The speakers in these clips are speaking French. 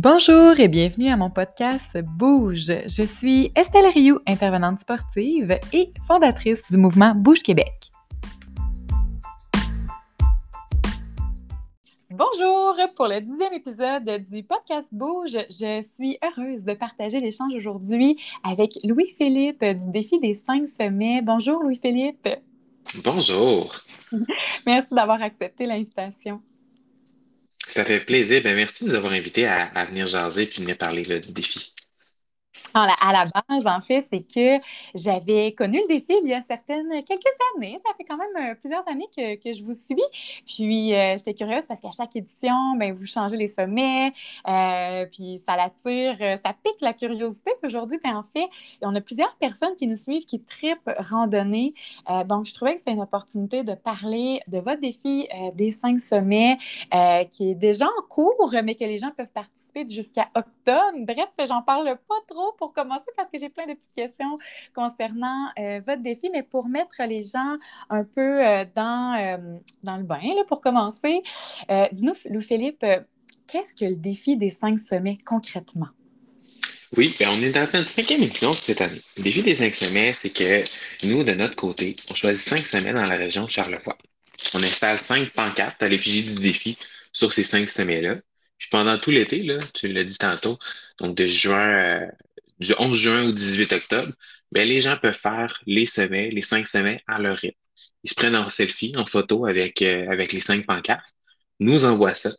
Bonjour et bienvenue à mon podcast Bouge. Je suis Estelle Rioux, intervenante sportive et fondatrice du mouvement Bouge Québec. Bonjour pour le dixième épisode du podcast Bouge. Je suis heureuse de partager l'échange aujourd'hui avec Louis-Philippe du défi des cinq sommets. Bonjour Louis-Philippe. Bonjour. Merci d'avoir accepté l'invitation. Ça fait plaisir. Ben, merci de nous avoir invités à, venir jaser et venir parler du défi. À la base, en fait, c'est que j'avais connu le défi il y a certaines, quelques années. Ça fait quand même euh, plusieurs années que, je vous suis. Puis, euh, j'étais curieuse parce qu'à chaque édition, ben, vous changez les sommets, euh, puis ça l'attire, ça pique la curiosité. Puis aujourd'hui, en fait, on a plusieurs personnes qui nous suivent, qui tripent randonnée. donc, je trouvais que c'était une opportunité de parler de votre défi des cinq sommets qui est déjà en cours, mais que les gens peuvent participer jusqu'à octobre. Bref, j'en parle pas trop pour commencer parce que j'ai plein de petites questions concernant euh, votre défi, mais pour mettre les gens un peu euh, dans, euh, dans le bain, là, pour commencer, dis-nous, Louis-Philippe, qu'est-ce que le défi des cinq sommets concrètement? Oui, bien, on est dans la cinquième édition cette année. Le défi des cinq sommets, c'est que nous, de notre côté, on choisit cinq sommets dans la région de Charlevoix. On installe cinq pancartes à l'effigie du défi sur ces cinq sommets-là. Puis pendant tout l'été, là, tu l'as dit tantôt, donc de juin, euh, du 11 juin au 18 octobre, ben, les gens peuvent faire les sommets, les cinq sommets à leur rythme. Ils se prennent en selfie, en photo avec, euh, avec les cinq pancartes, nous envoient ça.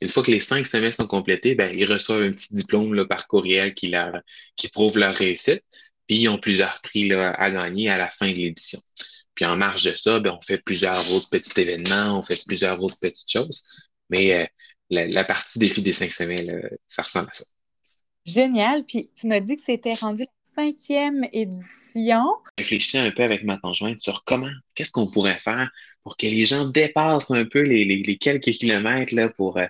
Une fois que les cinq sommets sont complétés, ben, ils reçoivent un petit diplôme là, par courriel qui, leur, qui prouve leur réussite. Puis ils ont plusieurs prix là, à gagner à la fin de l'édition. Puis en marge de ça, ben, on fait plusieurs autres petits événements, on fait plusieurs autres petites choses. Mais euh, la, partie défi des cinq semaines, ça ressemble à ça. Génial. Puis tu m'as dit que c'était rendu la cinquième édition. Réfléchissais un peu avec ma conjointe sur comment, qu'est-ce qu'on pourrait faire pour que les gens dépassent un peu les, quelques kilomètres là, pour euh,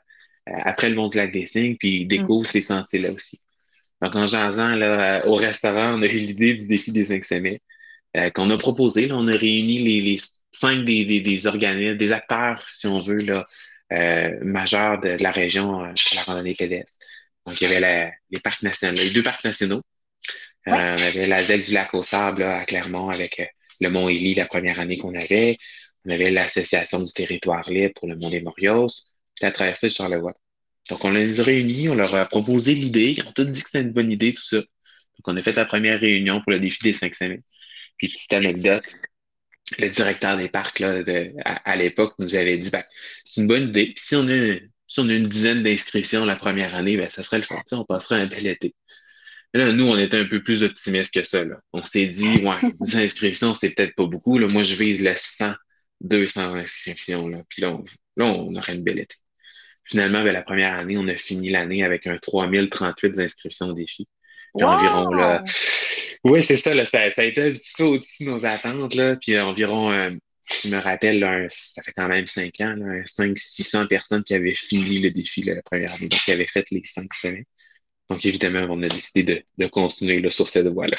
après le mont du lac des Cygnes, puis découvrent mm. ces sentiers-là aussi. Donc, en jasant là, au restaurant, on a eu l'idée du défi des cinq semaines euh, qu'on a proposé. Là, on a réuni les, cinq des, des, des organismes, des acteurs, si on veut, là, euh, majeur de, la région euh, pour la randonnée pédestre. Donc, il y avait les parcs nationaux, les deux parcs nationaux. Euh, on avait la ZEC du lac au sable à Clermont avec le Mont Élie la première année qu'on avait. On avait l'association du territoire libre pour le Mont des Morios, puis la traversée de Charlevoix. Donc, on les a réunis, on leur a proposé l'idée. Ils ont tous dit que c'était une bonne idée, tout ça. Donc, on a fait la première réunion pour le défi des cinq semaines. Puis, petite anecdote, le directeur des parcs là, de, à, l'époque nous avait dit ben, c'est une bonne idée. Puis si on a, si on a une dizaine d'inscriptions la première année, ben, ça serait le fond. On passerait un bel été. là, nous, on était un peu plus optimistes que ça. Là. On s'est dit, ouais, 10 inscriptions, c'est peut-être pas beaucoup. Là. Moi, je vise le 100, 200 inscriptions. Là. Puis là, on, là, on aurait une belle été. Finalement, ben, la première année, on a fini l'année avec un 3038 inscriptions au défi. Puis environ là, oui, c'est ça, ça, a été un petit peu au-dessus de nos attentes. Là, puis environ, euh, je me rappelle, ça fait quand même cinq ans, 500-600 personnes qui avaient fini le défi la première année, donc qui avaient fait les cinq semaines. Donc évidemment, on a décidé de, continuer sur cette voie-là.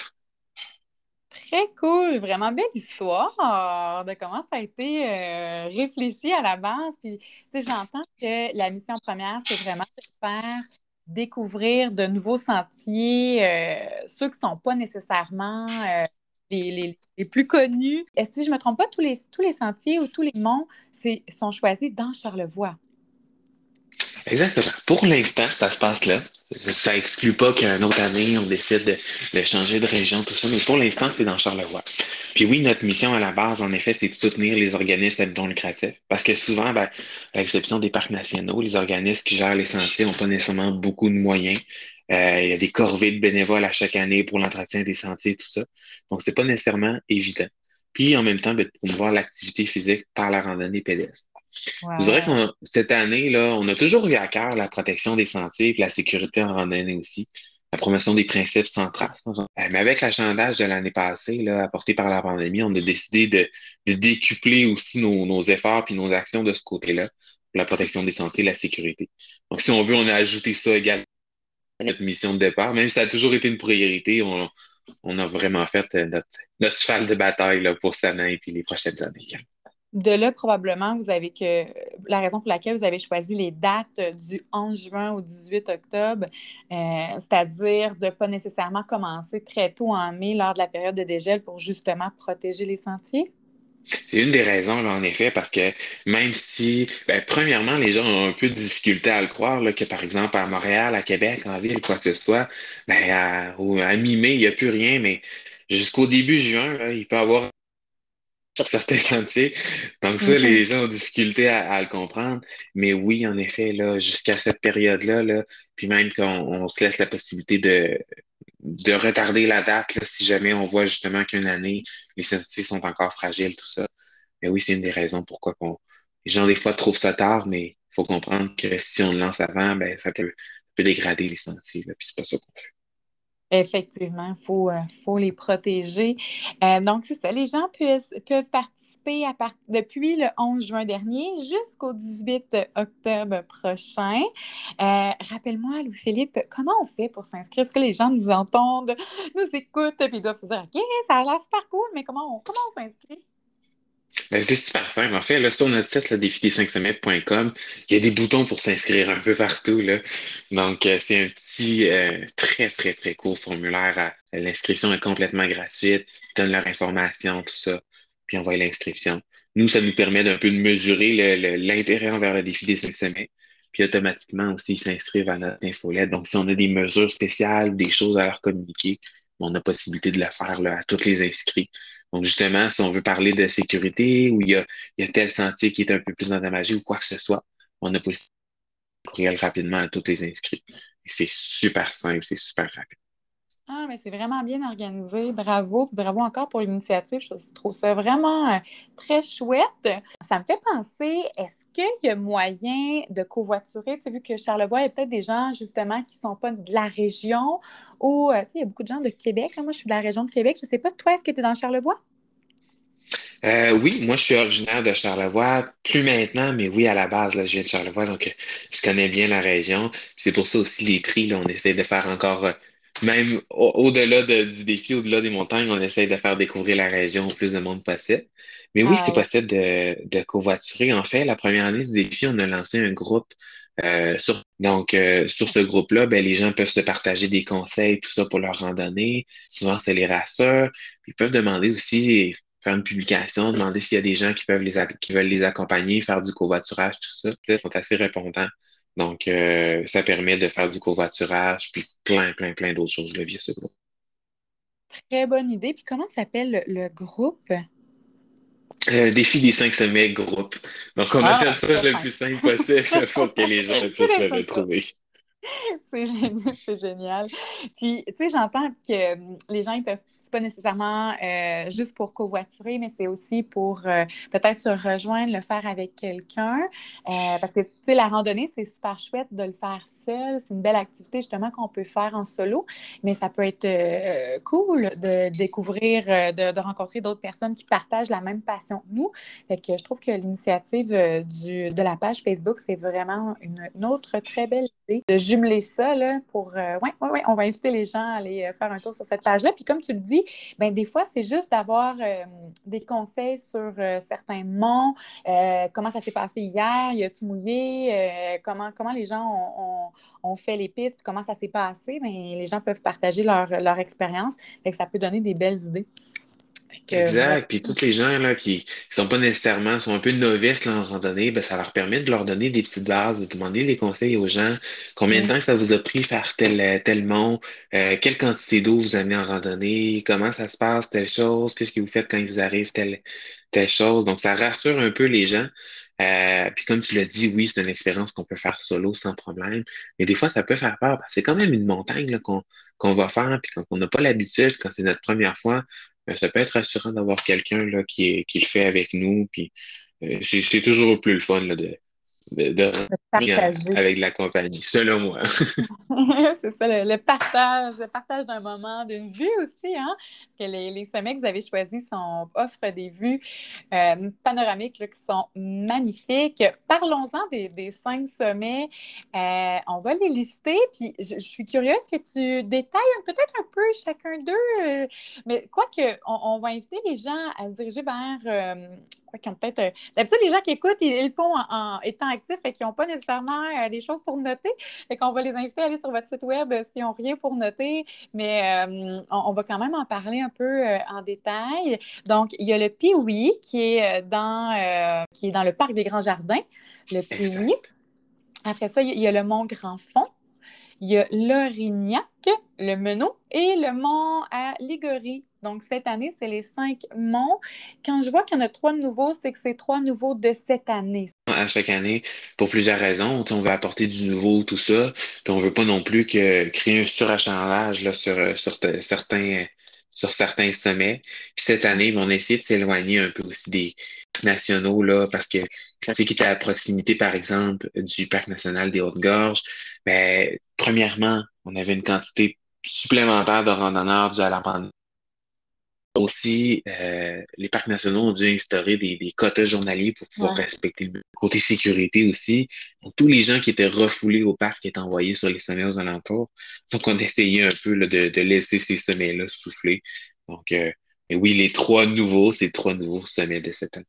Très cool, vraiment belle histoire de comment ça a été euh, réfléchi à la base. Puis, j'entends que la mission première, c'est vraiment de faire découvrir de nouveaux sentiers, euh, ceux qui ne sont pas nécessairement euh, les, plus connus. Et si je ne me trompe pas, tous les, tous les sentiers ou tous les monts sont choisis dans Charlevoix. Exactement. Pour l'instant, ça se passe là. Ça exclut pas qu'une autre année, on décide de, changer de région, tout ça, mais pour l'instant, c'est dans Charlevoix. Puis oui, notre mission à la base, en effet, c'est de soutenir les organismes non lucratifs. Parce que souvent, ben, à l'exception des parcs nationaux, les organismes qui gèrent les sentiers n'ont pas nécessairement beaucoup de moyens. Euh, il y a des corvées de bénévoles à chaque année pour l'entretien des sentiers, tout ça. Donc, c'est pas nécessairement évident. Puis, en même temps, ben, de promouvoir l'activité physique par la randonnée pédestre. Je dirais que cette année, là, on a toujours eu à cœur la protection des sentiers et la sécurité en randonnée aussi, la promotion des principes sans trace. Euh, mais avec l'achandage de l'année passée, là, apporté par la pandémie, on a décidé de, de décupler aussi nos, nos efforts et nos actions de ce côté-là pour la protection des sentiers et la sécurité. Donc, si on veut, on a ajouté ça également à notre mission de départ. Même si ça a toujours été une priorité, on, on a vraiment fait euh, notre, notre cheval de bataille là, pour cette année et puis les prochaines années. De là, probablement, vous avez que la raison pour laquelle vous avez choisi les dates du 11 juin au 18 octobre, euh, c'est-à-dire de ne pas nécessairement commencer très tôt en mai lors de la période de dégel pour justement protéger les sentiers? C'est une des raisons, en effet, parce que même si, ben, premièrement, les gens ont un peu de difficulté à le croire, que par exemple à Montréal, à Québec, en ville, quoi que ce soit, ben, à, mi-mai, il n'y a plus rien, mais jusqu'au début juin, il peut y avoir certains sentiers. Donc ça, les mhm. gens ont difficulté à, le comprendre. Mais oui, en effet, là, jusqu'à cette période-là, là, puis même qu'on se laisse la possibilité de, de retarder la date là, si jamais on voit justement qu'une année, les sentiers sont encore fragiles, tout ça. Mais oui, c'est une des raisons pourquoi les gens, des fois, trouvent ça tard, mais il faut comprendre que si on le lance avant, ben, ça peut, dégrader les sentiers, là, puis c'est pas ça qu'on fait. Effectivement, il faut, euh, faut les protéger. Euh, donc, c'est ça. Les gens peuvent, peuvent participer à depuis le 11 juin dernier jusqu'au 18 octobre prochain. Euh, rappelle-moi, Louis-Philippe, comment on fait pour s'inscrire? Est-ce que les gens nous entendent, nous écoutent, et doivent se dire OK, ça a l'air super cool, mais comment on, comment on s'inscrit? Ben, c'est super simple. En fait, là, sur notre site, défi 5 il y a des boutons pour s'inscrire un peu partout. Là. Donc, euh, c'est un petit, euh, très, très, très court formulaire. L'inscription est complètement gratuite. Ils donnent leur information, tout ça. Puis on voit l'inscription. Nous, ça nous permet d'un peu de mesurer l'intérêt envers le défi des 5 semaines. Puis automatiquement aussi, ils s'inscrivent à notre infolette. Donc, si on a des mesures spéciales, des choses à leur communiquer, on a possibilité de le faire à tous les inscrits. Donc, justement, si on veut parler de sécurité ou il y a, il y a tel sentier qui est un peu plus endommagé ou quoi que ce soit, on a possibilité de courir rapidement à tous les inscrits. C'est super simple, c'est super rapide. Ah, mais c'est vraiment bien organisé. Bravo. Bravo encore pour l'initiative. Je trouve ça vraiment euh, très chouette. Ça me fait penser, est-ce qu'il y a moyen de covoiturer? Tu as vu que Charlevoix, il y a peut-être des gens, justement, qui ne sont pas de la région ou, euh, tu sais, il y a beaucoup de gens de Québec. Moi, je suis de la région de Québec. Je ne sais pas, toi, est-ce que tu es dans Charlevoix? Euh, oui, moi je suis originaire de Charlevoix, plus maintenant, mais oui, à la base, là, je viens de Charlevoix, donc je connais bien la région. C'est pour ça aussi les prix, là, on essaie de faire encore même au-delà du défi, au-delà des montagnes, on essaye de faire découvrir la région au plus de monde possible. Mais oui, c'est possible de, de covoiturer. En fait, la première année du défi, on a lancé un groupe. Euh, sur, donc, euh, sur ce groupe-là, ben, les gens peuvent se partager des conseils, tout ça pour leur randonnée. Souvent, c'est les rasseurs. Ils peuvent demander aussi, faire une publication, demander s'il y a des gens qui peuvent les qui veulent les accompagner, faire du covoiturage, tout ça. Ils sont assez répondants. Donc, euh, ça permet de faire du covoiturage, puis plein, plein, plein d'autres choses là, via ce groupe. Très bonne idée. Puis comment s'appelle le, groupe? Euh, défi des cinq sommets groupe. Donc, on ah, fait ça le plus simple possible pour que les gens puissent le retrouver. C'est génial. Puis, tu sais, j'entends que hum, les gens, ils peuvent pas nécessairement euh, juste pour covoiturer, mais c'est aussi pour euh, peut-être se rejoindre, le faire avec quelqu'un. Euh, parce que, tu sais, la randonnée, c'est super chouette de le faire seul. C'est une belle activité, justement, qu'on peut faire en solo, mais ça peut être cool de découvrir, de, rencontrer d'autres personnes qui partagent la même passion que nous. Fait que je trouve que l'initiative de la page Facebook, c'est vraiment une, autre très belle idée de jumeler ça, là, pour... oui, ouais, ouais, on va inviter les gens à aller faire un tour sur cette page-là. Puis comme tu le dis, ben, des fois, c'est juste d'avoir euh, des conseils sur euh, certains monts, euh, comment ça s'est passé hier, y a-tu mouillé, comment, comment les gens ont, fait les pistes, comment ça s'est passé? Ben, les gens peuvent partager leur, leur expérience. Ça peut donner des belles idées. Exact. Puis tous les gens là, qui ne sont pas nécessairement, sont un peu novices là, en randonnée, ben, ça leur permet de leur donner des petites bases, de demander des conseils aux gens. Combien de temps ça vous a pris faire tel, tel mont? Euh, quelle quantité d'eau vous amenez en randonnée? Comment ça se passe, telle chose? Qu'est-ce que vous faites quand il vous arrive telle, telle chose? Donc, ça rassure un peu les gens. Euh, puis comme tu l'as dit, oui, c'est une expérience qu'on peut faire solo sans problème. Mais des fois, ça peut faire peur parce que c'est quand même une montagne qu'on va faire, puis quand on n'a pas l'habitude, quand c'est notre première fois, ça peut être rassurant d'avoir quelqu'un là, qui, qui le fait avec nous. Puis euh, c'est toujours plus le fun là, de, de, avec la compagnie, selon moi. c'est ça, le, partage, le partage d'un moment, d'une vue aussi, hein? Parce que les, les, sommets que vous avez choisis sont, offrent des vues euh, panoramiques qui sont magnifiques. Parlons-en des, des, cinq sommets. Euh, on va les lister, puis je, suis curieuse que tu détailles peut-être un peu chacun d'eux, euh, mais quoi que, on, va inviter les gens à se diriger vers qui ont peut-être. Euh, d'habitude, les gens qui écoutent, ils, le font en, étant actifs et qui n'ont pas nécessairement euh, des choses pour noter. Fait qu'on va les inviter à aller sur votre site web s'ils n'ont rien pour noter. Mais on, va quand même en parler un peu en détail. Donc, il y a le Pioui qui est dans qui est dans le parc des Grands Jardins. Le Pioui. Après ça, il y a le Mont Grand Fond. Il y a l'Orignac, le Menot et le Mont à Ligorie. Donc, cette année, c'est les cinq monts. Quand je vois qu'il y en a trois nouveaux, c'est que c'est trois nouveaux de cette année. À chaque année, pour plusieurs raisons. On veut apporter du nouveau, tout ça. Puis on veut pas non plus que créer un surachandage là, sur, sur certains sur certains sommets. Puis cette année, on a essayé de s'éloigner un peu aussi des nationaux, là, parce que c'est qui était à proximité, par exemple, du Parc national des Hautes-Gorges, ben, premièrement, on avait une quantité supplémentaire de randonneurs dû à la pandémie. Aussi, euh, les parcs nationaux ont dû instaurer des, des quotas journaliers pour pouvoir respecter le côté sécurité aussi. Donc, tous les gens qui étaient refoulés au parc étaient envoyés sur les sommets aux alentours. Donc, on essayait un peu de, de, laisser ces sommets-là souffler. Donc, euh, oui, les trois nouveaux, c'est trois nouveaux sommets de cette année.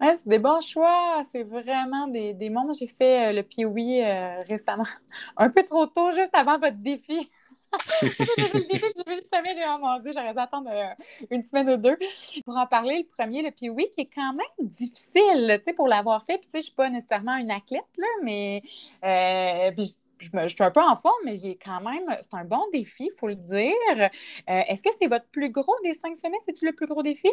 Ouais, c'est des bons choix. C'est vraiment des, des moments. J'ai fait euh, le Pioui euh, récemment, un peu trop tôt, juste avant votre défi. Vu le défi, j'ai vu le sommet, Dieu, j'aurais dû attendre euh, une semaine ou deux. Pour en parler, le premier, le Pioui, qui est quand même difficile, tu sais, pour l'avoir fait. Puis, tu sais, je suis pas nécessairement une athlète, là, mais puis, je, suis un peu en forme, mais il est quand même, c'est un bon défi, il faut le dire. Est-ce que c'est votre plus gros des cinq sommets? C'est-tu le plus gros défi?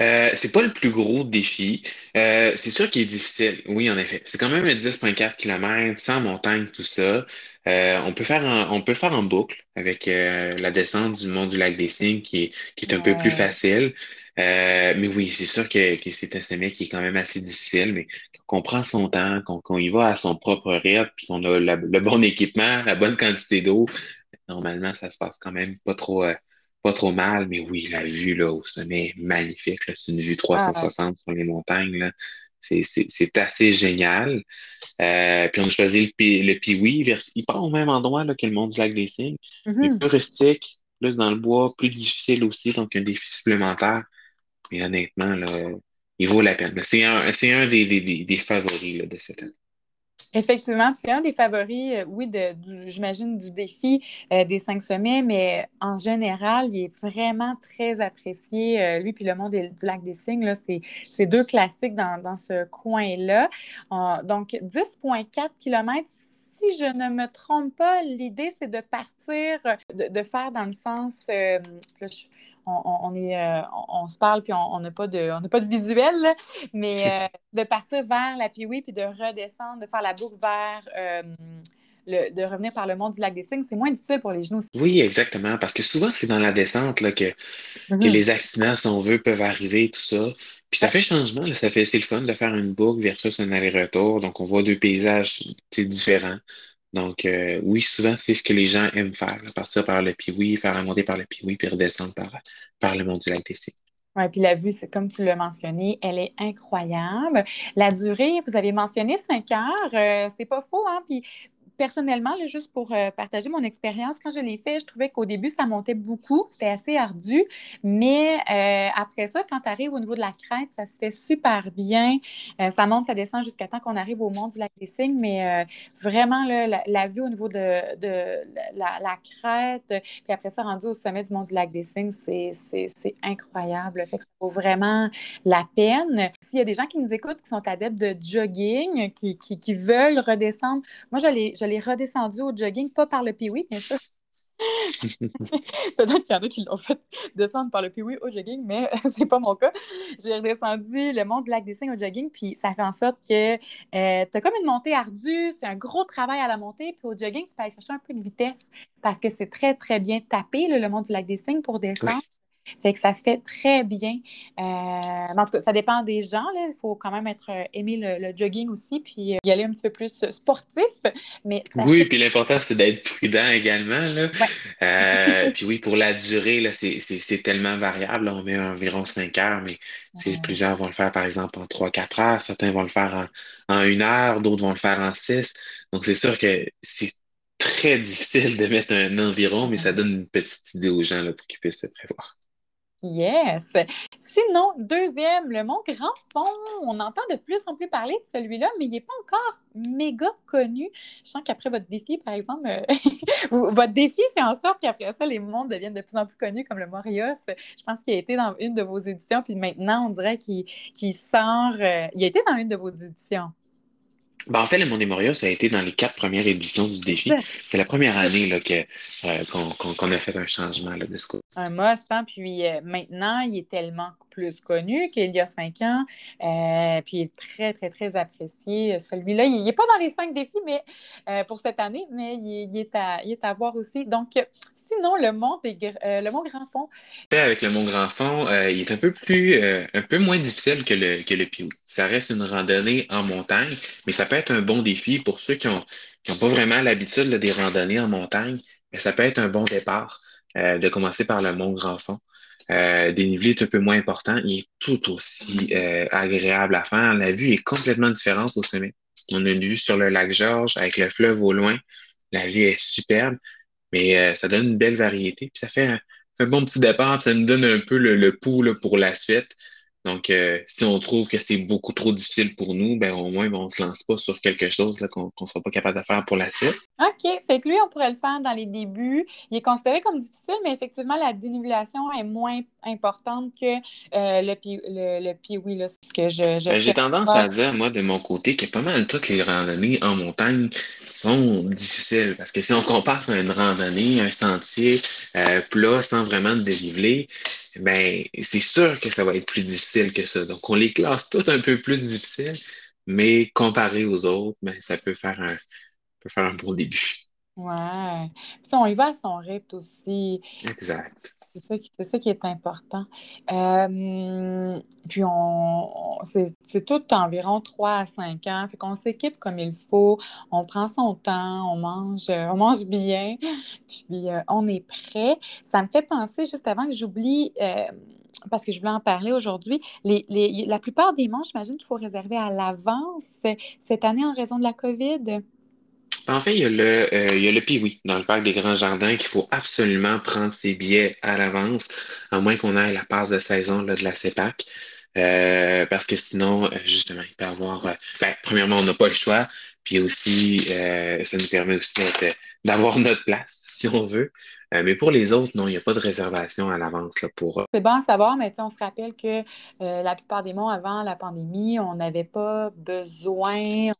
Euh, c'est pas le plus gros défi. Euh, c'est sûr qu'il est difficile. Oui, en effet. C'est quand même 10,4 km, sans montagne, tout ça. Euh, on peut faire en, on peut faire en boucle avec la descente du mont du lac des Cygnes qui est, qui est un peu plus facile. mais oui, c'est sûr que, que c'est un sommet qui est quand même assez difficile, mais qu'on prend son temps, qu'on y va à son propre rythme, puis qu'on a le bon équipement, la bonne quantité d'eau, normalement, ça se passe quand même pas trop, pas trop mal, mais oui, la vue là, au sommet est magnifique. C'est une vue 360 ah, sur les montagnes. C'est assez génial. Euh, puis on a choisi le, le Piwi. Il part au même endroit là, que le mont du lac des Cygnes. Mm Plus rustique, plus dans le bois, plus difficile aussi, donc un défi supplémentaire. Mais honnêtement, là, il vaut la peine. C'est un, un des, des, des, favoris là, de cette année. Effectivement, c'est un des favoris, euh, oui, de, j'imagine, du défi euh, des cinq sommets, mais en général, il est vraiment très apprécié. Euh, lui, puis le monde du lac des Cygnes, c'est deux classiques dans, dans ce coin-là. donc, 10,4 km, si je ne me trompe pas, l'idée, c'est de partir, de, faire dans le sens. Euh, on, est, euh, on, se parle puis on n'a pas, de, pas de visuel, mais euh, de partir vers la Piwi puis de redescendre, de faire la boucle vers de revenir par le monde du lac des Cygnes, c'est moins difficile pour les genoux. Oui, exactement, parce que souvent, c'est dans la descente là, que, mm-hmm. que les accidents, si on veut, peuvent arriver, tout ça. Puis ça fait changement, là, ça fait, c'est le fun de faire une boucle versus un aller-retour. Donc, on voit deux paysages différents. Donc, euh, oui, souvent, c'est ce que les gens aiment faire, partir par le Pioui, faire remonter par le Pioui, puis redescendre par, par le monde du lac des Cygnes. Oui, puis la vue, c'est comme tu l'as mentionné, elle est incroyable. La durée, vous avez mentionné cinq heures, euh, c'est pas faux, hein? Puis personnellement, juste pour euh, partager mon expérience, quand je l'ai fait, je trouvais qu'au début, ça montait beaucoup. C'était assez ardu. Mais euh, après ça, quand tu arrives au niveau de la crête, ça se fait super bien. Euh, ça monte, ça descend jusqu'à temps qu'on arrive au mont du lac des Cygnes. Mais vraiment, la, vue au niveau de, de la, crête, puis après ça, rendu au sommet du mont du lac des Cygnes, c'est incroyable. Fait que ça vaut vraiment la peine. S'il y a des gens qui nous écoutent qui sont adeptes de jogging, qui, qui, qui veulent redescendre, moi, je l'ai redescendu au jogging, pas par le piwi, bien sûr. Peut-être qu'il y en a qui l'ont fait descendre par le piwi au jogging, mais c'est pas mon cas. J'ai redescendu le mont du lac des Cygnes au jogging, puis ça fait en sorte que euh, tu as comme une montée ardue, c'est un gros travail à la montée, puis au jogging, tu peux aller chercher un peu de vitesse parce que c'est très, très bien tapé, le mont du lac des Cygnes, pour descendre. Fait que ça se fait très bien. Euh, en tout cas, ça dépend des gens. Il faut quand même être euh, aimer le, jogging aussi, puis euh, y aller un petit peu plus sportif. Mais oui, puis l'important, c'est d'être prudent également. Là. puis oui, pour la durée, c'est tellement variable. On met environ 5 heures, mais plusieurs vont le faire, par exemple, en 3-4 heures. Certains vont le faire en, en une heure, d'autres vont le faire en 6. Donc, c'est sûr que c'est très difficile de mettre un environ, mais ça donne une petite idée aux gens là, pour qu'ils puissent se prévoir. Yes. Sinon, deuxième, le Mont Grand Fond. On entend de plus en plus parler de celui-là, mais il n'est pas encore méga connu. Je sens qu'après votre défi, par exemple, euh, votre défi fait en sorte qu'après ça, les monts deviennent de plus en plus connus, comme le Morios. Je pense qu'il a été dans une de vos éditions, puis maintenant, on dirait qu'il sort. Euh, il a été dans une de vos éditions. Ben, en fait, le Monde Moria, ça a été dans les quatre premières éditions du défi. C'est la première année là, que, euh, qu'on, a fait un changement là, de ce côté. Un must, hein? puis euh, maintenant, il est tellement plus connu qu'il y a cinq ans. Euh, puis il est très, très, très apprécié. Celui-là, il n'est pas dans les cinq défis mais, pour cette année, mais il, est à, il est à voir aussi. Donc, sinon, le Mont, euh, le Mont Grand Fond. Avec le Mont Grand Fond, euh, il est un peu plus, euh, un peu moins difficile que le, que le Pioui. Ça reste une randonnée en montagne, mais ça peut être un bon défi pour ceux qui n'ont qui ont pas vraiment l'habitude des randonnées en montagne. Mais ça peut être un bon départ de commencer par le Mont Grand Fond. Dénivelé est un peu moins important. Il est tout aussi agréable à faire. La vue est complètement différente au sommet. On a une vue sur le lac Georges avec le fleuve au loin. La vue est superbe. Mais euh, ça donne une belle variété. Puis ça fait un, bon petit départ, ça nous donne un peu le, le pouls pour la suite. Donc, euh, si on trouve que c'est beaucoup trop difficile pour nous, ben au moins, ben, on ne se lance pas sur quelque chose qu'on ne sera pas capable de faire pour la suite. OK. Fait que lui, on pourrait le faire dans les débuts. Il est considéré comme difficile, mais effectivement, la dénivellation est moins importante que euh, le, le, le oui, ce que je. Ben, j'ai tendance à dire, moi, de mon côté, que pas mal toutes les randonnées en montagne sont difficiles. Parce que si on compare une randonnée, un sentier euh, plat sans vraiment de dénivelé, ben, c'est sûr que ça va être plus difficile que ça. Donc, on les classe toutes un peu plus difficiles, mais comparé aux autres, ben, ça peut faire un, peut faire un bon début. Ouais. Puis on y va à son rythme aussi. Exact. C'est ça, qui, est important. Euh, puis on, c'est tout environ 3 à 5 ans. Fait qu'on s'équipe comme il faut, on prend son temps, on mange, on mange bien, puis euh, on est prêt. Ça me fait penser, juste avant que j'oublie, euh, parce que je voulais en parler aujourd'hui, les, les, la plupart des manches, j'imagine qu'il faut réserver à l'avance cette année en raison de la COVID? En fait, il y a le, euh, il Piwi dans le parc des Grands Jardins qu'il faut absolument prendre ses billets à l'avance, à moins qu'on ait la passe de saison là, de la CEPAC. Euh, parce que sinon, euh, justement, il peut avoir. ben, premièrement, on n'a pas le choix. Puis aussi, ça nous permet aussi d'avoir notre place, si on veut. mais pour les autres, non, il n'y a pas de réservation à l'avance pour. C'est bon à savoir, mais on se rappelle que la plupart des monts avant la pandémie, on n'avait pas besoin,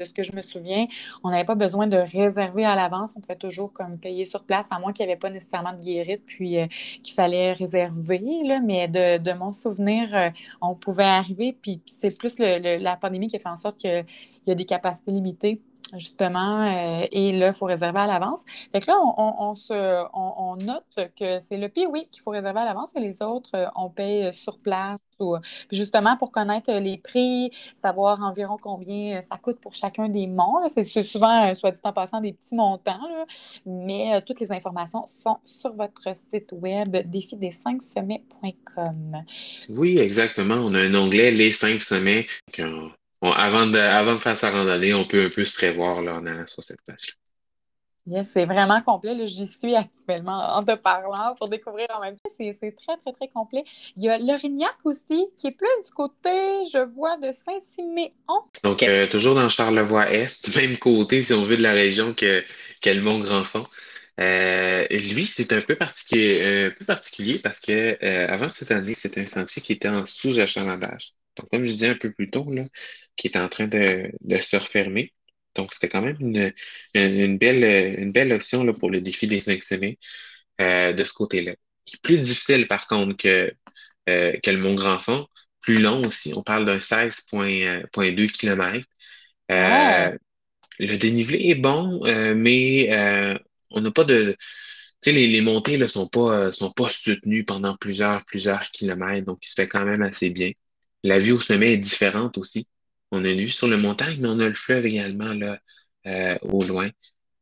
de ce que je me souviens, on n'avait pas besoin de réserver à l'avance. On pouvait toujours comme payer sur place, à moins qu'il n'y avait pas nécessairement de guérite, puis euh, qu'il fallait réserver. Là, mais de, mon souvenir, euh, on pouvait arriver, puis, c'est plus la pandémie qui a fait en sorte qu'il y a des capacités limitées justement, euh, et là, il faut réserver à l'avance. Fait que là, on, se, on, note que c'est le oui, qu'il faut réserver à l'avance et les autres, on paye sur place justement, pour connaître les prix, savoir environ combien euh, ça coûte pour chacun des monts. C'est souvent, euh, soit dit en passant, des petits montants, mais euh, toutes les informations sont sur votre site web défi des 5 sommets.com. Oui, exactement. On a un onglet Les 5 sommets. Avant, de, avant de faire sa randonnée, on peut un peu se prévoir là, en allant sur cette page c'est vraiment complet. J'y suis actuellement en te parlant pour découvrir en même temps. C'est très, très, très complet. Il y a l'Orignac aussi, qui est plus du côté, je vois, de Saint-Siméon. Donc, euh, toujours dans Charlevoix-Est, même côté, si on veut, de la région que, que le Mont-Grand-Fond. Euh, lui, c'est un peu particulier, un peu particulier parce que euh, avant cette année, c'était un sentier qui était en sous-achalandage. Donc, comme je disais un peu plus tôt, là, qui est en train de, de se refermer. Donc, c'était quand même une, une, belle, une belle option là, pour le défi des cinq semaines euh, de ce côté-là. Plus difficile, par contre, que, euh, que le Mont Grand Fond. Plus long aussi. On parle d'un 16,2 km. Euh, le dénivelé est bon, mais on n'a pas de. Tu sais, les, les, montées ne sont pas, sont pas soutenues pendant plusieurs, plusieurs kilomètres, donc il se fait quand même assez bien. La vue au sommet est différente aussi. On a une vue sur le montagne, mais on a le fleuve également là, euh, au loin.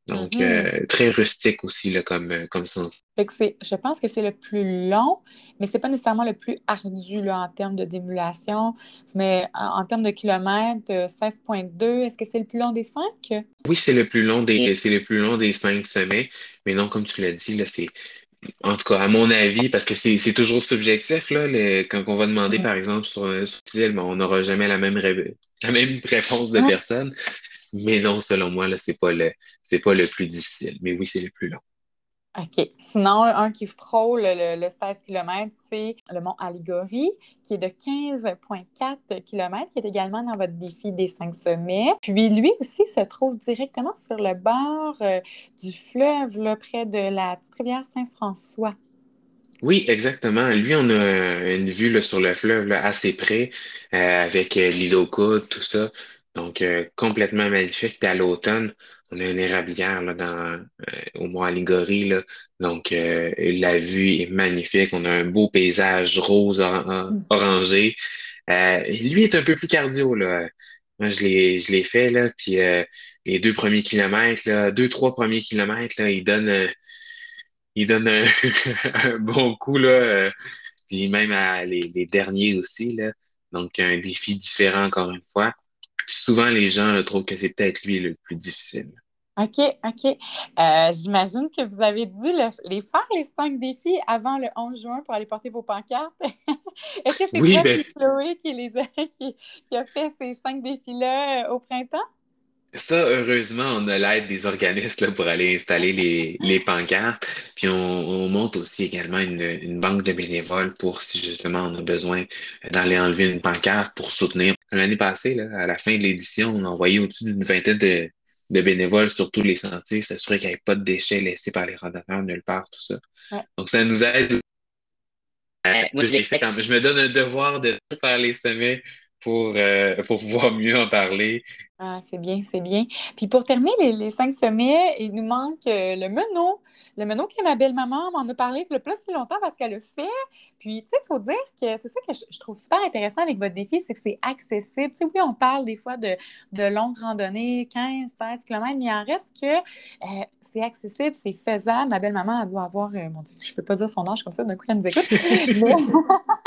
Donc, mhm. euh, très rustique aussi là, comme, euh, comme sens. je pense que c'est le plus long, mais ce n'est pas nécessairement le plus ardu là, en termes de démulation. Mais en, termes de kilomètres, 16,2, est-ce que c'est le plus long des cinq? Oui, c'est le plus long des, c'est le plus long des cinq sommets. Mais non, comme tu l'as dit, là, c'est en tout cas, à mon avis, parce que c'est toujours subjectif, là, quand on va demander, par exemple, sur un style, on n'aura jamais la même, la même réponse de personne. Mais non, selon moi, là, c'est pas le, c'est pas le plus difficile. Mais oui, c'est le plus long. OK. Sinon, un qui frôle le, 16 km, c'est le mont Alligory, qui est de 15,4 km, qui est également dans votre défi des cinq sommets. Puis lui aussi se trouve directement sur le bord euh, du fleuve, là, près de la petite rivière Saint-François. Oui, exactement. Lui, on a une vue sur le fleuve assez près, euh, avec euh, aux tout ça. Donc, euh, complètement magnifique. Puis à l'automne, on a une érablière là, dans, euh, au Mont Alligory. Là. Donc, euh, la vue est magnifique. On a un beau paysage rose mm. orangé. lui est un peu plus cardio. Là. Moi, je l'ai, je l'ai fait, là, puis les deux premiers kilomètres, là, deux, trois premiers kilomètres, là, il donne, il donne un, bon coup, là, puis même à les, les derniers aussi, là. Donc, un défi différent encore une fois souvent, les gens trouvent que c'est peut-être lui le plus difficile. OK, OK. Euh, j'imagine que vous avez dû les faire, les cinq défis, avant le 11 juin pour aller porter vos pancartes. Est-ce que c'est oui, ben Chloé qui, les a, qui, a fait ces cinq défis-là euh, au printemps? Ça, heureusement, on a l'aide des organismes pour aller installer les, les pancartes. Puis on, monte aussi également une, une, banque de bénévoles pour si justement on a besoin d'aller enlever une pancarte pour soutenir. L'année passée, là, à la fin de l'édition, on a envoyé au-dessus d'une vingtaine de, de, bénévoles sur tous les sentiers, s'assurer qu'il n'y ait pas de déchets laissés par les randonneurs nulle part, tout ça. Donc ça nous aide. moi, je, fait, je me donne un devoir de faire les sommets pour, euh, pour pouvoir mieux en parler. Ah, c'est bien, c'est bien. Puis pour terminer les, les, cinq sommets, il nous manque euh, le menot. Le menot que ma belle-maman m'en a parlé le plus si longtemps parce qu'elle le fait. Puis, tu sais, il faut dire que c'est ça que je, trouve super intéressant avec votre défi, c'est que c'est accessible. Tu sais, oui, on parle des fois de, de longues randonnées, 15, 16 km, mais il en reste que euh, c'est accessible, c'est faisable. Ma belle-maman, elle doit avoir, mon Dieu, je ne peux pas dire son âge comme ça, d'un coup, elle nous écoute.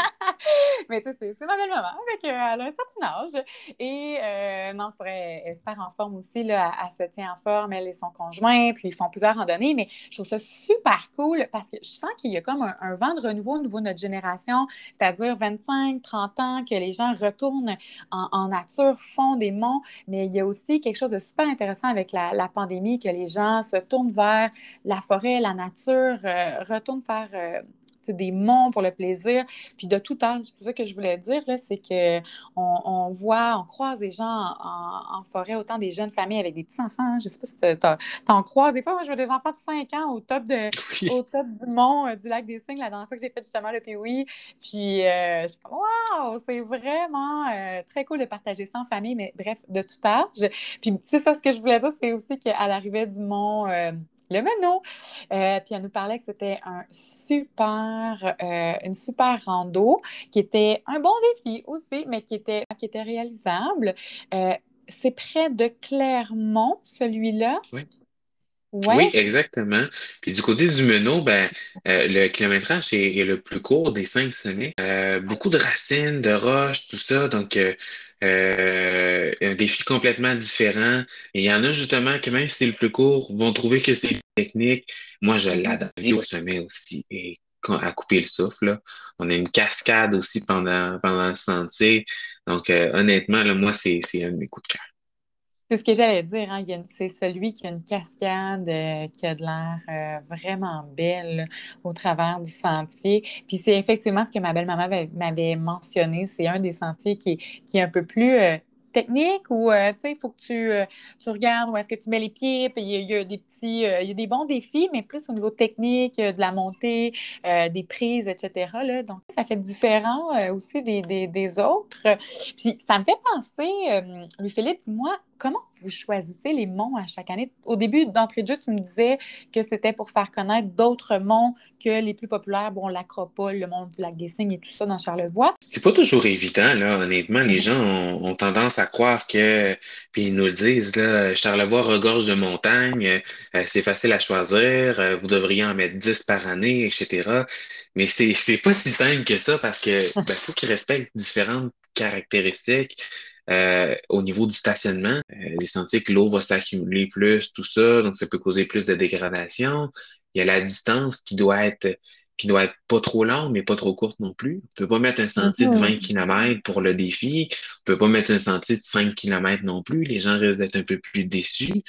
mais c'est ma belle-maman, avec, elle a un certain âge. Et euh, non, c'est vrai, elle super en forme aussi, là, elle, se tient en forme, elle et son conjoint, puis ils font plusieurs randonnées, mais je trouve ça super cool parce que je sens qu'il y a comme un, vent de renouveau au niveau de notre génération, c'est-à-dire 25, 30 ans, que les gens retournent en, nature, font des monts, mais il y a aussi quelque chose de super intéressant avec la, pandémie, que les gens se tournent vers la forêt, la nature, euh, retournent faire... Euh, des monts pour le plaisir, puis de tout âge. C'est ça que je voulais dire, là, c'est qu'on on voit, on croise des gens en, forêt, autant des jeunes familles avec des petits-enfants. Je sais pas si tu en croises. Des fois, moi, je vois des enfants de 5 ans au top, de, au top du mont euh, du lac des Cygnes, la dernière fois que j'ai fait justement le POI. Puis, euh, je suis comme, waouh, c'est vraiment euh, très cool de partager ça en famille, mais bref, de tout âge. Puis, c'est ça, ce que je voulais dire, c'est aussi qu'à l'arrivée du mont, le Menot. Euh, puis elle nous parlait que c'était un super, euh, une super rando qui était un bon défi aussi, mais qui était, qui était réalisable. Euh, c'est près de Clermont, celui-là? Oui. Oui, exactement. Puis du côté du Menot, ben, le kilométrage est, le plus court des cinq sommets. beaucoup de racines, de roches, tout ça. Donc, euh, un défi complètement différent. Et il y en a justement que même si c'est le plus court, vont trouver que c'est technique. Moi, je l'adore au sommet aussi. Et à couper le souffle. On a une cascade aussi pendant, pendant le sentier. Donc, euh, honnêtement, là, moi, c'est un de mes coups de cœur. C'est ce que j'allais dire. Hein. C'est celui qui a une cascade euh, qui a de l'air euh, vraiment belle au travers du sentier. Puis c'est effectivement ce que ma belle-maman m'avait mentionné. C'est un des sentiers qui, qui est un peu plus euh, technique ou, il faut que tu, tu, regardes où est-ce que tu mets les pieds. Puis il y, a, des petits, il y a des bons défis, mais plus au niveau technique, de la montée, des prises, etc. Là. Donc, ça fait différent aussi des, des, des, autres. Puis ça me fait penser, Louis-Philippe, dis-moi, comment vous choisissez les monts à chaque année? Au début d'entrée de jeu, tu me disais que c'était pour faire connaître d'autres monts que les plus populaires, bon, l'Acropole, le mont du lac des Cygnes et tout ça dans Charlevoix. C'est pas toujours évident, là, honnêtement. Les gens ont, tendance à croire que, puis ils nous le disent, là, Charlevoix regorge de montagnes, euh, c'est facile à choisir, euh, vous devriez en mettre 10 par année, etc. Mais c'est, c'est pas si simple que ça parce que ben, faut qu'ils respectent différentes caractéristiques. Euh, au niveau du stationnement, euh, les sentiers que l'eau va s'accumuler plus, tout ça, donc ça peut causer plus de dégradation. il y a la distance qui doit être qui doit être pas trop longue, mais pas trop courte non plus. On peut pas mettre un sentier de 20 mm-hmm. km pour le défi. On peut pas mettre un sentier de 5 km non plus. Les gens risquent d'être un peu plus déçus.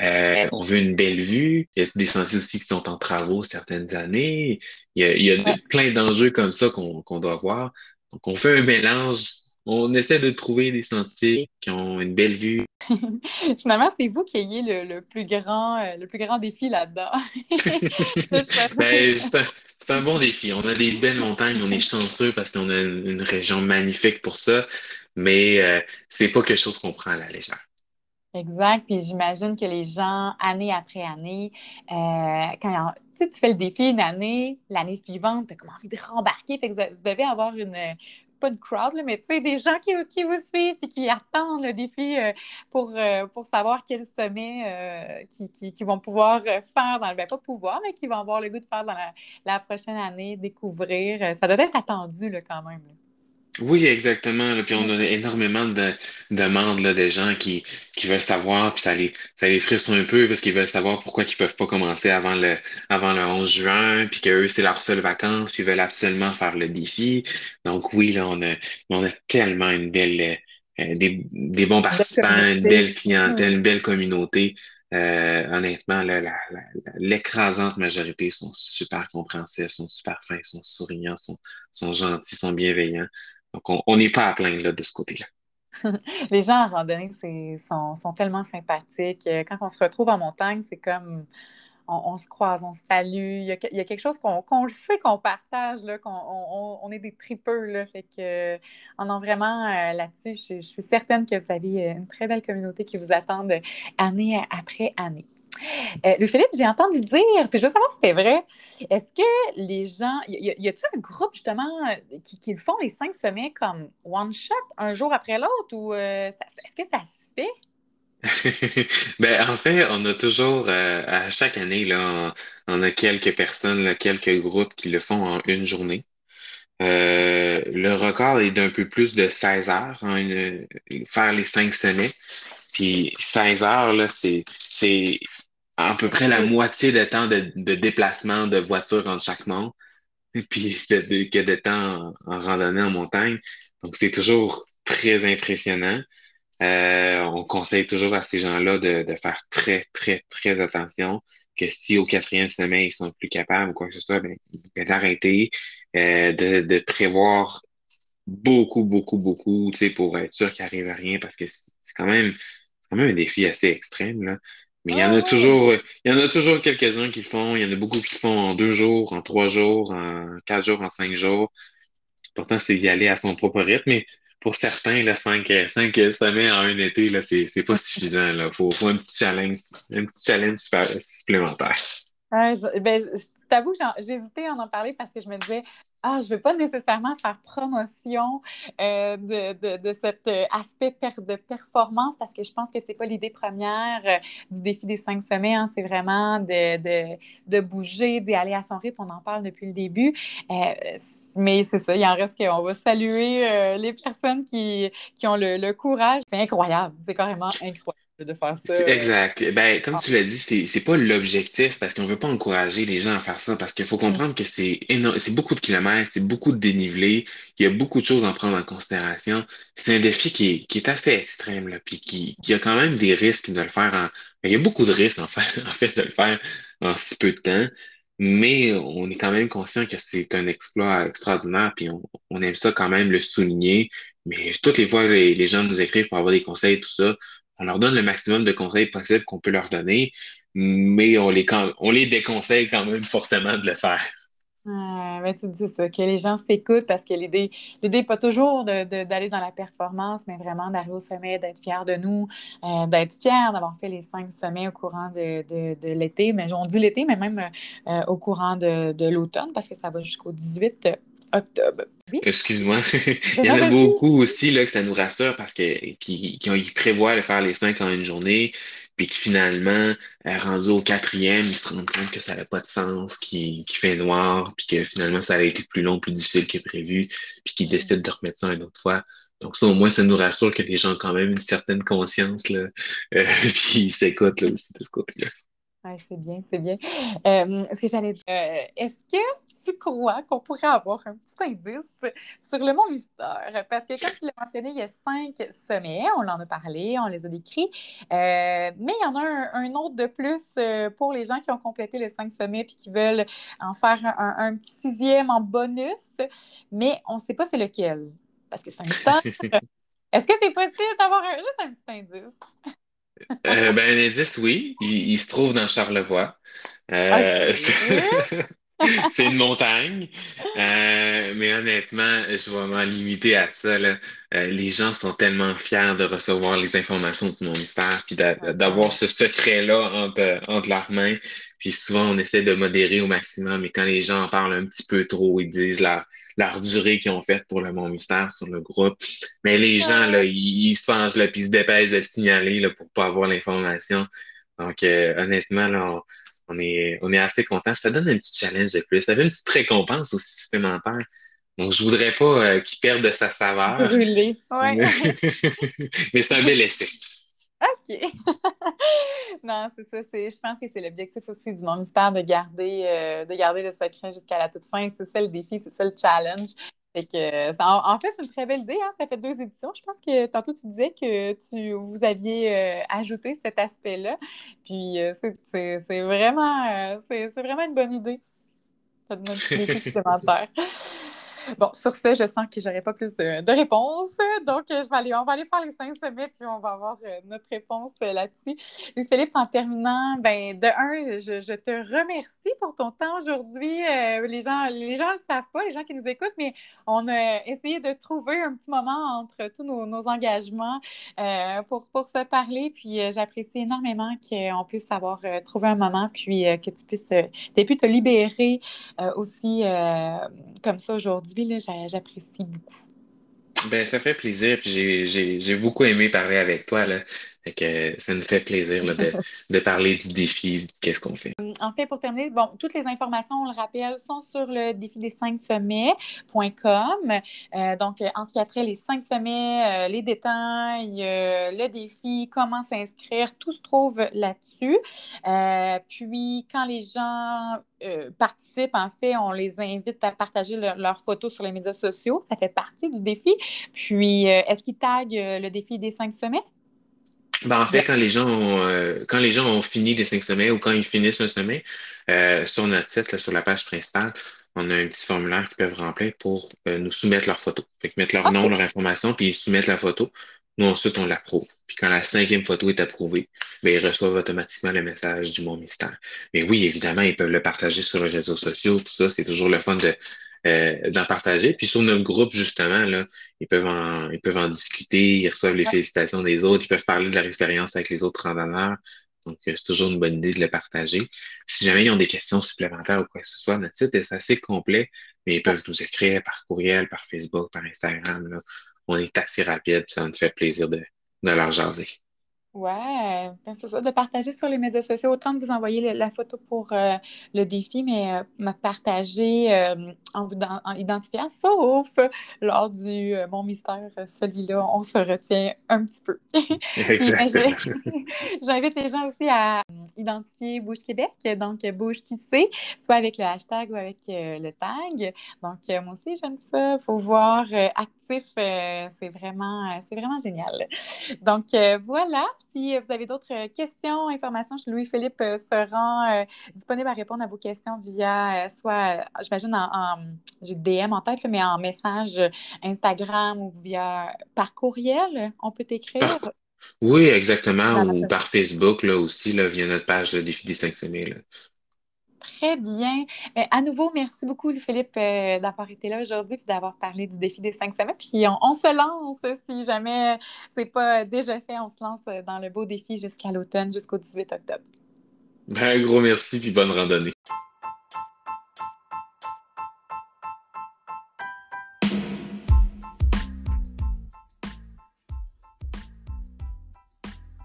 Euh, on veut une belle vue. Il y a des sentiers aussi qui sont en travaux certaines années. Il y a, plein d'enjeux comme ça qu'on doit voir. Donc, on fait un mélange on essaie de trouver des sentiers qui ont une belle vue. Finalement, c'est vous qui ayez le, plus, grand, euh, le plus grand défi là-dedans. Ben, c'est un, bon défi. On a des belles montagnes, on est chanceux parce qu'on a une, région magnifique pour ça, mais euh, c'est pas quelque chose qu'on prend à la légère. Exact. Puis j'imagine que les gens, année après année, euh, quand tu fais le défi une année, l'année suivante, tu as comme envie de rembarquer. Fait que vous devez avoir une, pas de crowd, mais tu sais, des gens qui, vous suivent et qui attendent le défi euh, pour, euh, pour savoir quel sommet euh, qui, qui, vont pouvoir faire dans le. Ben, pas pouvoir, mais qui vont avoir le goût de faire dans la, prochaine année, découvrir. Ça doit être attendu là, quand même. Oui, exactement. Puis on a énormément de demandes là, des gens qui, qui veulent savoir, puis ça les, ça les frustre un peu parce qu'ils veulent savoir pourquoi ils peuvent pas commencer avant le, avant le 11 juin, puis que eux, c'est leur seule vacances, puis ils veulent absolument faire le défi. Donc oui, là, on a, on a tellement une belle, euh, des, des bons participants, une belle clientèle, une belle communauté. Euh, honnêtement, l'écrasante majorité sont super compréhensifs, sont super fins, sont souriants, sont, sont gentils, sont bienveillants. Donc, on n'est pas à plaindre de ce côté-là. Les gens en randonnée sont, sont, tellement sympathiques. Euh, quand on se retrouve en montagne, c'est comme on, se croise, on se salue. Il y a, quelque chose qu'on le sait qu'on partage, qu'on on, est des tripeux. Là, fait que, on a vraiment euh, là-dessus, je, suis certaine que vous avez une très belle communauté qui vous attend année après année. Euh, Louis-Philippe, j'ai entendu dire, puis je veux savoir si c'était vrai, est-ce que les gens, y, a, t il un groupe justement euh, qui, font les cinq sommets comme one shot, un jour après l'autre, ou euh, est-ce que ça se fait? ben, en fait, on a toujours, à chaque année, là, on, a quelques personnes, quelques groupes qui le font en une journée. le record est d'un peu plus de 16 heures, hein, faire les cinq sommets. Puis 16 heures, là, c'est à peu près la moitié de temps de, déplacement de voiture entre chaque monde, et puis de, que de temps en, randonnée en montagne. Donc, c'est toujours très impressionnant. Euh, on conseille toujours à ces gens-là de, faire très, très, très attention que si au quatrième semaine, ils sont plus capables ou quoi que ce soit, ben, d'arrêter, euh, de, prévoir beaucoup, beaucoup, beaucoup, tu sais, pour être sûr qu'il arrive à rien parce que c'est quand même quand même un défi assez extrême, là. Mais il y en a ah toujours, il y en a toujours quelques-uns qui le font. Il y en a beaucoup qui le font en deux jours, en trois jours, en quatre jours, en cinq jours. Pourtant, c'est d'y aller à son propre rythme. Mais pour certains, là, cinq, cinq semaines en un été, là, c'est, c'est pas suffisant. Là. Faut, faut un petit challenge, un petit challenge supplémentaire. ben, je t'avoue, j'ai hésité à en parler parce que je me disais, ah, je ne veux pas nécessairement faire promotion euh, de, de, de, cet euh, aspect de performance parce que je pense que ce n'est pas l'idée première euh, du défi des cinq semaines. Hein. c'est vraiment de, de bouger, d'y aller à son rythme. On en parle depuis le début. mais c'est ça, il en reste qu'on va saluer les personnes qui, qui ont le courage. C'est incroyable, c'est carrément incroyable de faire ça. Exact. Ben, comme tu l'as dit, c'est, c'est pas l'objectif parce qu'on veut pas encourager les gens à faire ça parce qu'il faut comprendre que c'est c'est beaucoup de kilomètres, c'est beaucoup de dénivelé, il y a beaucoup de choses à prendre en considération. C'est un défi qui est, qui est assez extrême, là, puis qui, qui a quand même des risques de le faire en. Il y a beaucoup de risques en en de le faire en si peu de temps. Mais on est quand même conscient que c'est un exploit extraordinaire, puis on, on aime ça quand même le souligner. Mais toutes les fois, les, les gens nous écrivent pour avoir des conseils, tout ça, on leur donne le maximum de conseils possibles qu'on peut leur donner, mais on les, on les déconseille quand même fortement de le faire. Ah, mais tu dis ça, que les gens s'écoutent parce que l'idée n'est pas toujours d'aller dans la performance, mais vraiment d'arriver au sommet, d'être fier de nous, euh, d'être fier d'avoir fait les cinq sommets au courant de, l'été. Mais on dit l'été, mais même euh, au courant de, l'automne parce que ça va jusqu'au 18 octobre. Excuse-moi. Il y en a beaucoup aussi là, que ça nous rassure parce que qui, qui, prévoient de faire les cinq en une journée, puis qui finalement, euh, rendu au quatrième, ils se rendent compte que ça n'a pas de sens, qu'il fait noir, puis que finalement, ça a été plus long, plus difficile que prévu, puis qu'ils décident de remettre ça une autre fois. Donc ça, au moins, ça nous rassure que les gens ont quand même une certaine conscience, là, euh, puis ils s'écoutent là, aussi de ce côté-là. C'est bien, c'est bien. Euh, ce que j'allais euh, est-ce que tu crois qu'on pourrait avoir un petit indice sur le mont Mystère? Parce que, comme tu l'as mentionné, il y a cinq sommets, on en a parlé, on les a décrits, euh, mais il y en a un, autre de plus pour les gens qui ont complété les cinq sommets puis qui veulent en faire un, petit sixième en bonus, mais on ne sait pas c'est lequel, parce que c'est un mystère. Est-ce que c'est possible d'avoir juste un petit indice? Euh, ben, un indice, oui. Il, se trouve dans Charlevoix. Euh, c'est une montagne. Euh, mais honnêtement, je vais m'en limiter à ça. les gens sont tellement fiers de recevoir les informations du ministère, puis d'avoir ce secret-là entre, entre leurs mains. Puis souvent, on essaie de modérer au maximum, mais quand les gens en parlent un petit peu trop, ils disent leur, leur durée qu'ils ont faite pour le Mont Mystère sur le groupe. Mais les gens, là, ils, se fangent, là, puis ils se dépêchent de le signaler là, pour pas avoir l'information. Donc, euh, honnêtement, là, on, est, on est assez content. Ça donne un petit challenge de plus. Ça fait une petite récompense aussi supplémentaire. Donc, je voudrais pas euh, qu'il perde de sa saveur. Brûlé, ouais. mais c'est un bel effet. OK. non, c'est ça. Je pense que c'est l'objectif aussi du monde mystère de garder, euh, de garder le secret jusqu'à la toute fin. C'est ça le défi, c'est ça le challenge. Fait que, en, fait, c'est une très belle idée. Hein? Ça fait deux éditions. Je pense que tantôt, tu disais que tu, vous aviez euh, ajouté cet aspect-là. Puis, euh, c'est vraiment, c'est vraiment une bonne idée. Ça donne un petit défi supplémentaire. Bon, sur ce, je sens que j'aurai pas plus de, réponses. Donc, je vais aller, on va aller faire les cinq sommets, puis on va avoir euh, notre réponse euh, là-dessus. Philippe, en terminant, ben, de un, je, te remercie pour ton temps aujourd'hui. Euh, les gens les gens le savent pas, les gens qui nous écoutent, mais on a essayé de trouver un petit moment entre tous nos, engagements pour, pour se parler. Puis, j'apprécie énormément qu'on puisse avoir trouvé un moment, puis que tu puisses, aies pu te libérer aussi comme ça aujourd'hui j'apprécie beaucoup. Ben, ça fait plaisir. j'ai beaucoup aimé parler avec toi. Là. Que ça nous fait plaisir de, parler du défi, qu'est-ce qu'on fait. En fait, pour terminer, bon, toutes les informations, on le rappelle, sont sur le défi des cinq sommets.com. Euh, donc, en ce qui a trait les cinq sommets, euh, les détails, euh, le défi, comment s'inscrire, tout se trouve là-dessus. puis, quand les gens participent, en fait, on les invite à partager leurs photos sur les médias sociaux. Ça fait partie du défi. Puis, est-ce qu'ils taguent le défi des cinq sommets? Ben, en fait, quand les gens ont, euh, quand les gens ont fini les cinq sommets ou quand ils finissent un sommet, euh, sur notre site, sur la page principale, on a un petit formulaire qu'ils peuvent remplir pour euh, nous soumettre leur photo. Fait que mettre leur nom, leur information, puis ils soumettent la photo. Nous, ensuite, on l'approuve. Puis quand la cinquième photo est approuvée, ben, ils reçoivent automatiquement le message du Mont Mystère. Mais oui, évidemment, ils peuvent le partager sur les réseaux sociaux, tout ça. C'est toujours le fun de, euh, d'en partager. Puis sur notre groupe, justement, là, ils peuvent en, ils peuvent en discuter, ils reçoivent les félicitations des autres, ils peuvent parler de leur expérience avec les autres randonneurs. Donc, euh, c'est toujours une bonne idée de le partager. Si jamais ils ont des questions supplémentaires ou quoi que ce soit, notre site est assez complet, mais ils peuvent nous écrire par courriel, par Facebook, par Instagram. Là. On est assez rapide, ça nous fait plaisir de, de leur jaser. Ouais, ben, c'est ça, de partager sur les médias sociaux, autant de vous envoyer la photo pour euh, le défi, mais euh, partager euh, en vous identifiant, sauf lors du Mon Mystère, celui-là, on se retient un petit peu. J'invite les gens aussi à identifier Bouge Québec, donc Bouge qui sait, soit avec le hashtag ou avec le tag. Donc, moi aussi, j'aime ça. Il faut voir actif, c'est vraiment, c'est vraiment génial. Donc, voilà si vous avez d'autres questions, informations, Louis-Philippe euh, sera euh, disponible à répondre à vos questions via euh, soit, j'imagine, en, j'ai DM en tête, mais en message Instagram ou via par courriel, on peut écrire. Oui, exactement, ou par Facebook là, aussi, là, via notre page Défi des 5 semaines. Très bien. Euh, à nouveau, merci beaucoup, Philippe, euh, d'avoir été là aujourd'hui et d'avoir parlé du défi des cinq semaines. Puis on, se lance, si jamais c'est pas déjà fait, on se lance dans le beau défi jusqu'à l'automne, jusqu'au 18 octobre. Ben, un gros merci puis bonne randonnée.